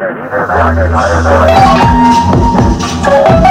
Thank you.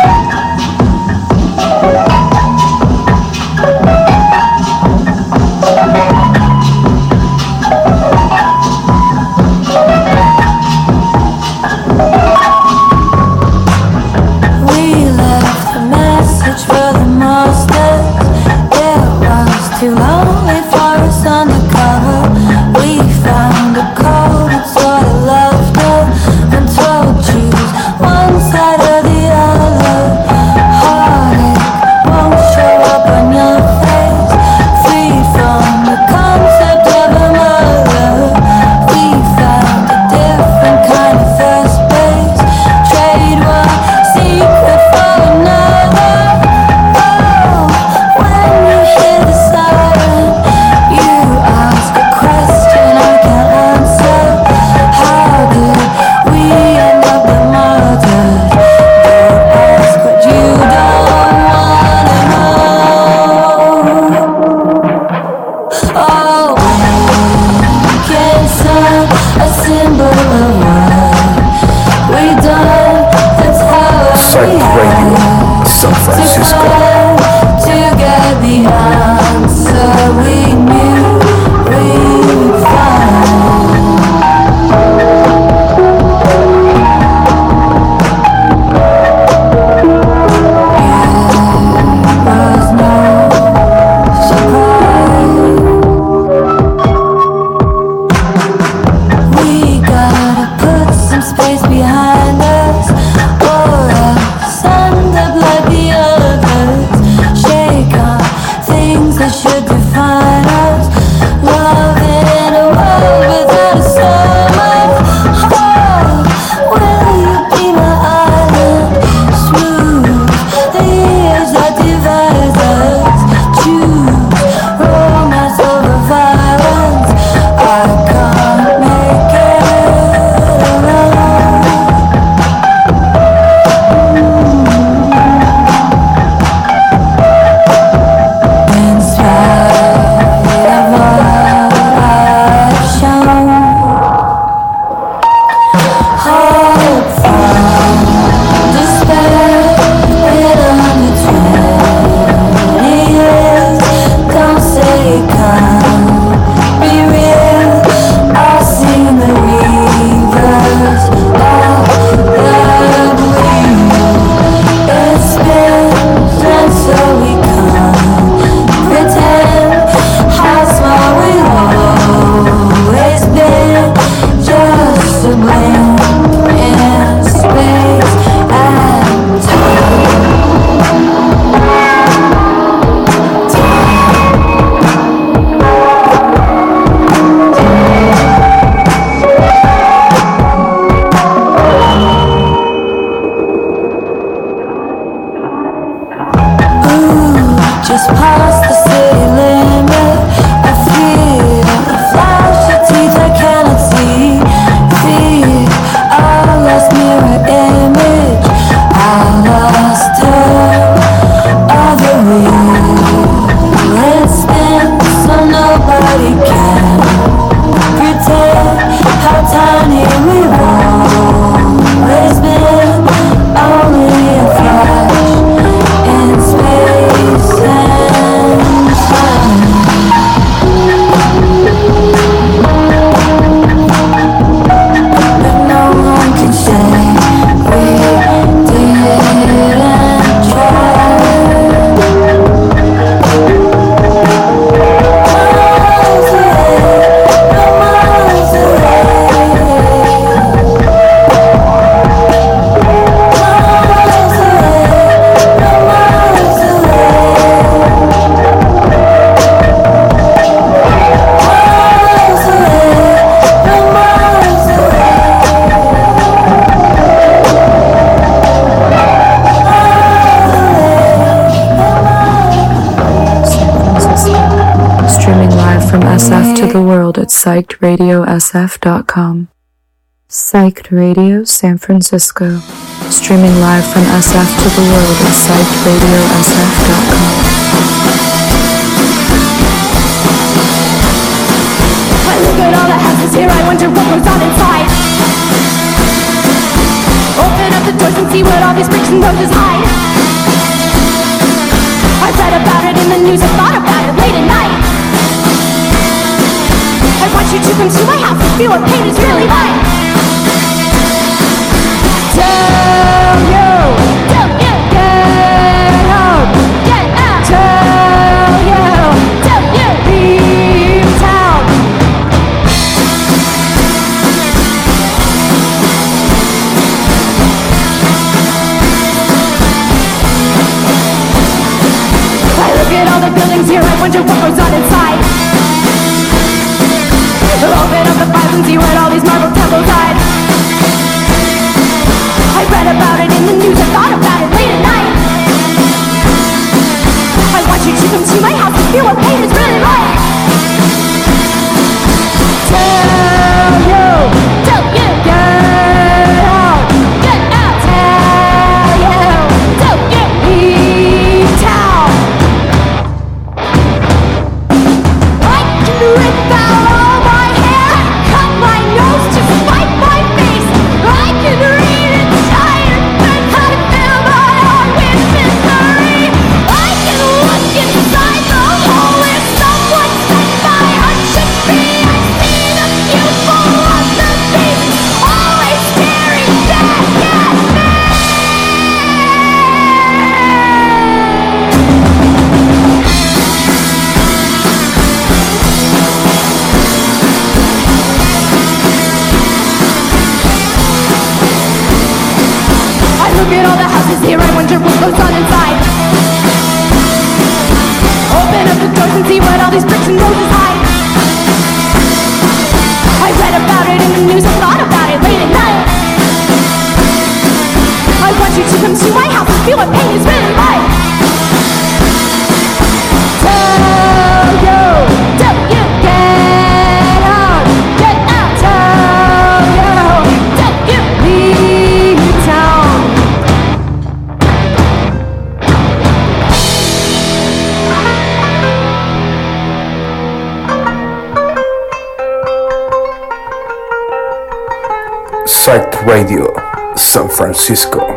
psychedradiosf.com. Psyched Radio San Francisco. Streaming live from SF to the world at psychedradiosf.com. I look at all the houses here, I wonder what goes on inside. Open up the doors and see what all these bricks and roses hide. I read about it in the news, I thought about it late at night. I want you to come to my house and feel what pain is really like. Tell you, tell you, get out, get out. Tell you, tell you, leave town. I look at all the buildings here, I wonder what goes on inside. And see what all these marble temples hide. Psyched Radio, San Francisco.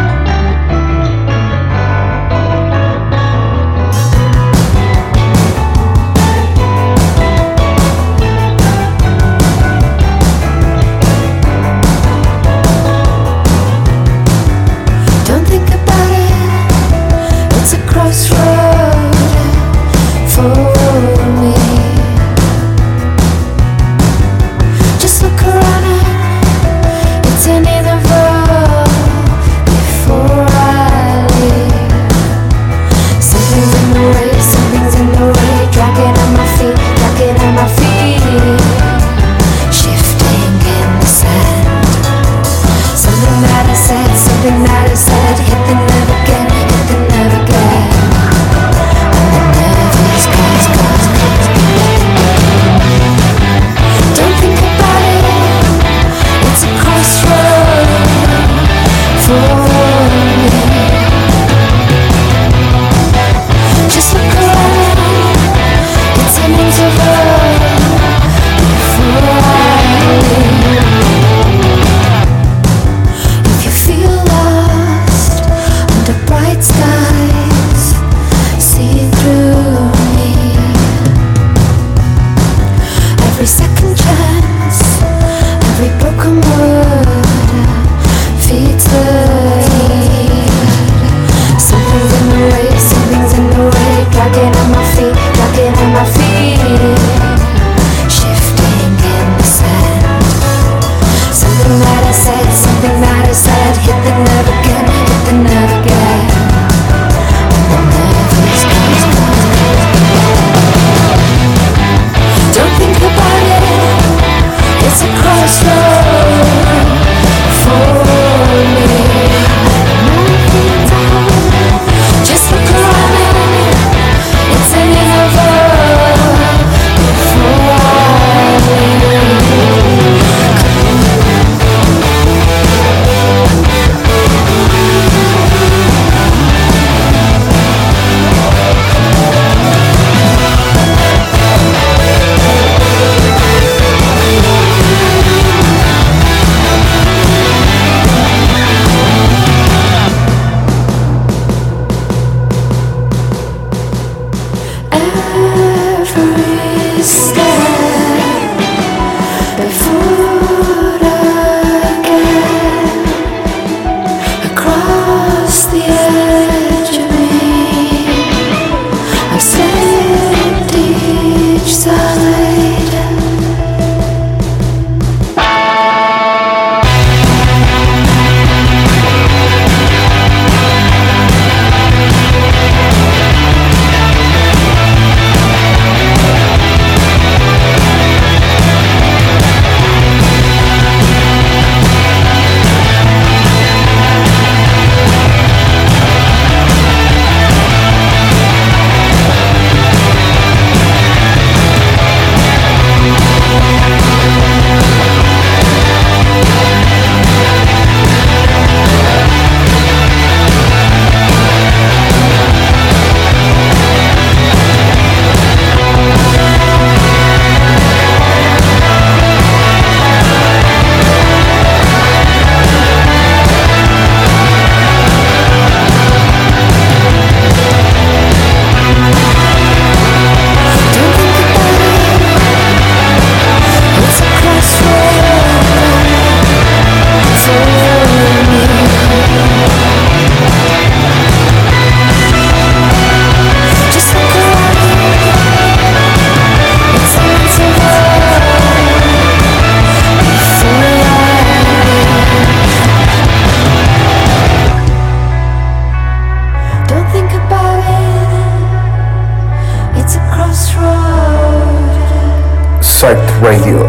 Psych Radio,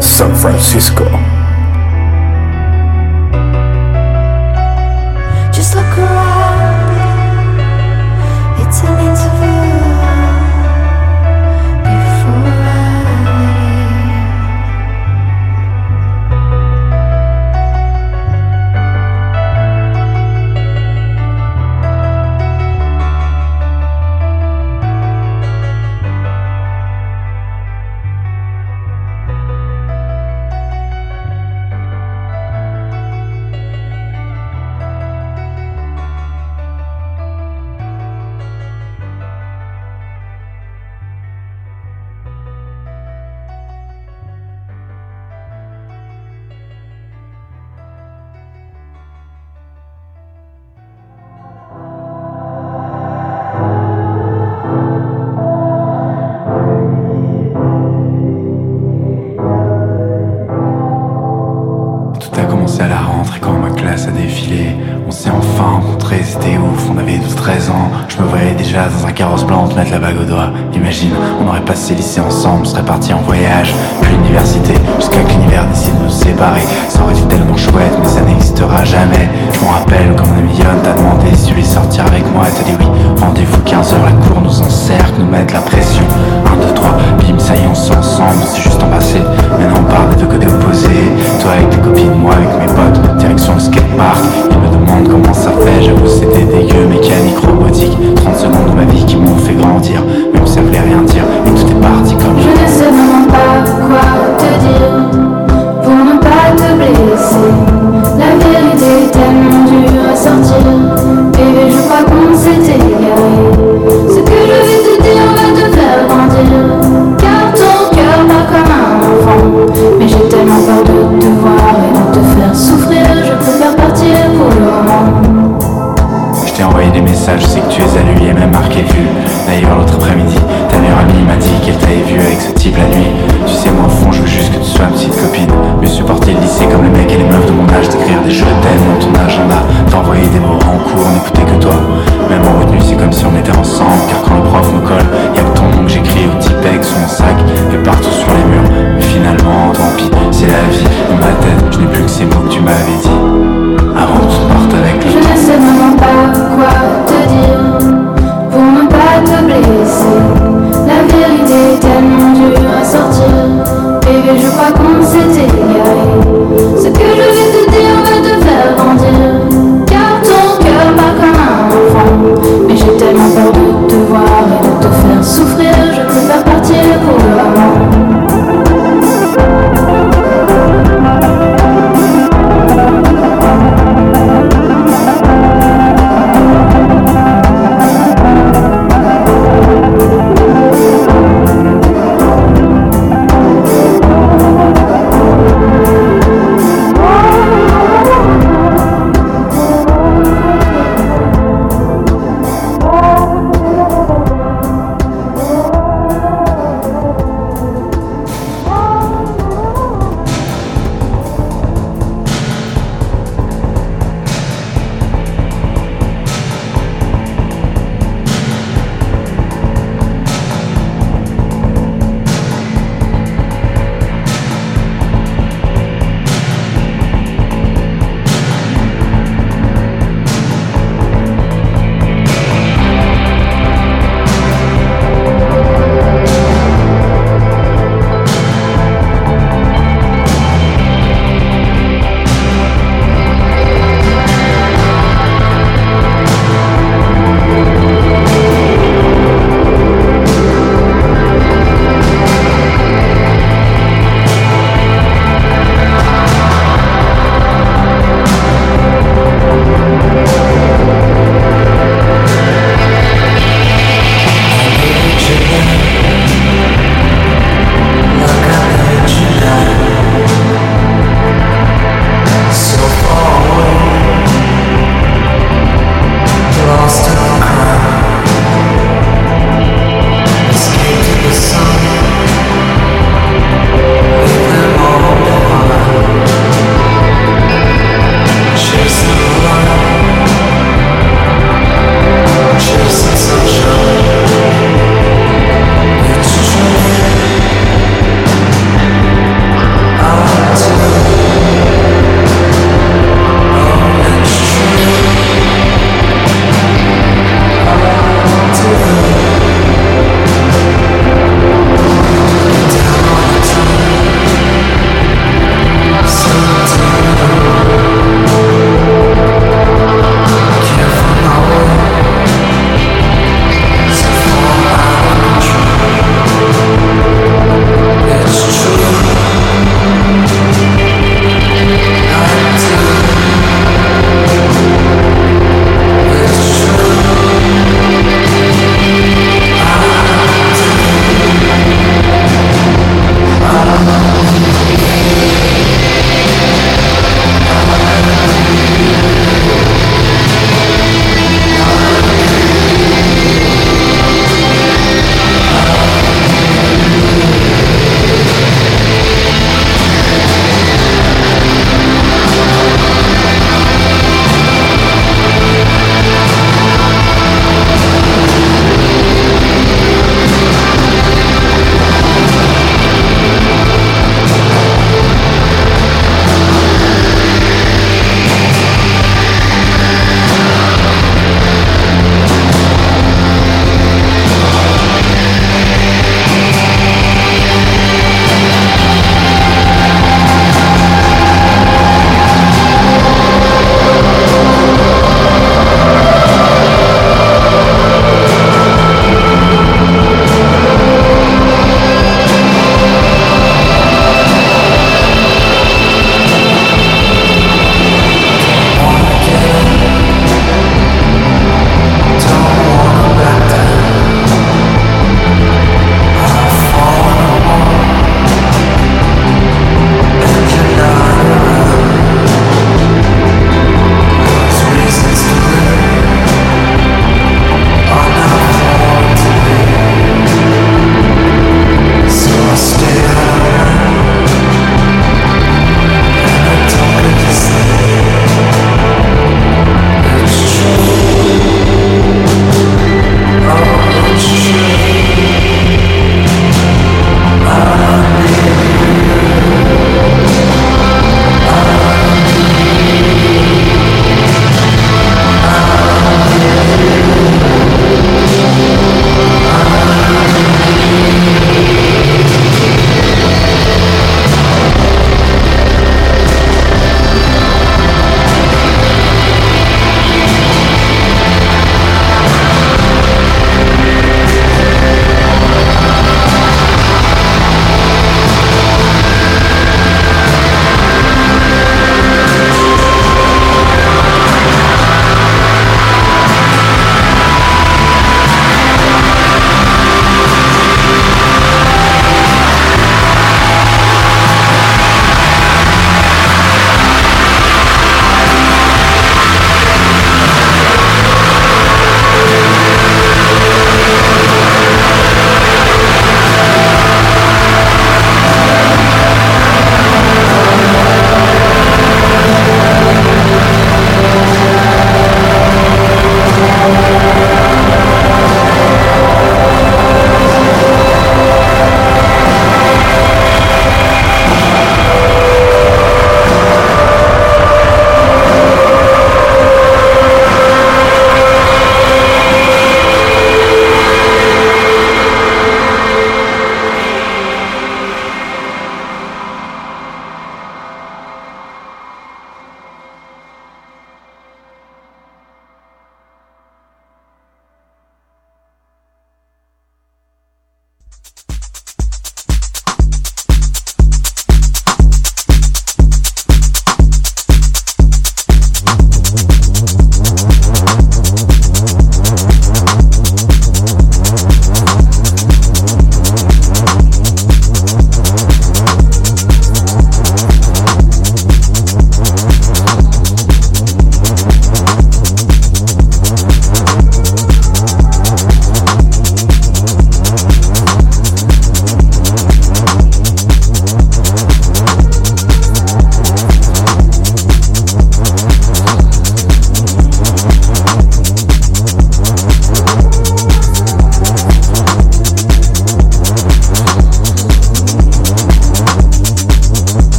San Francisco. to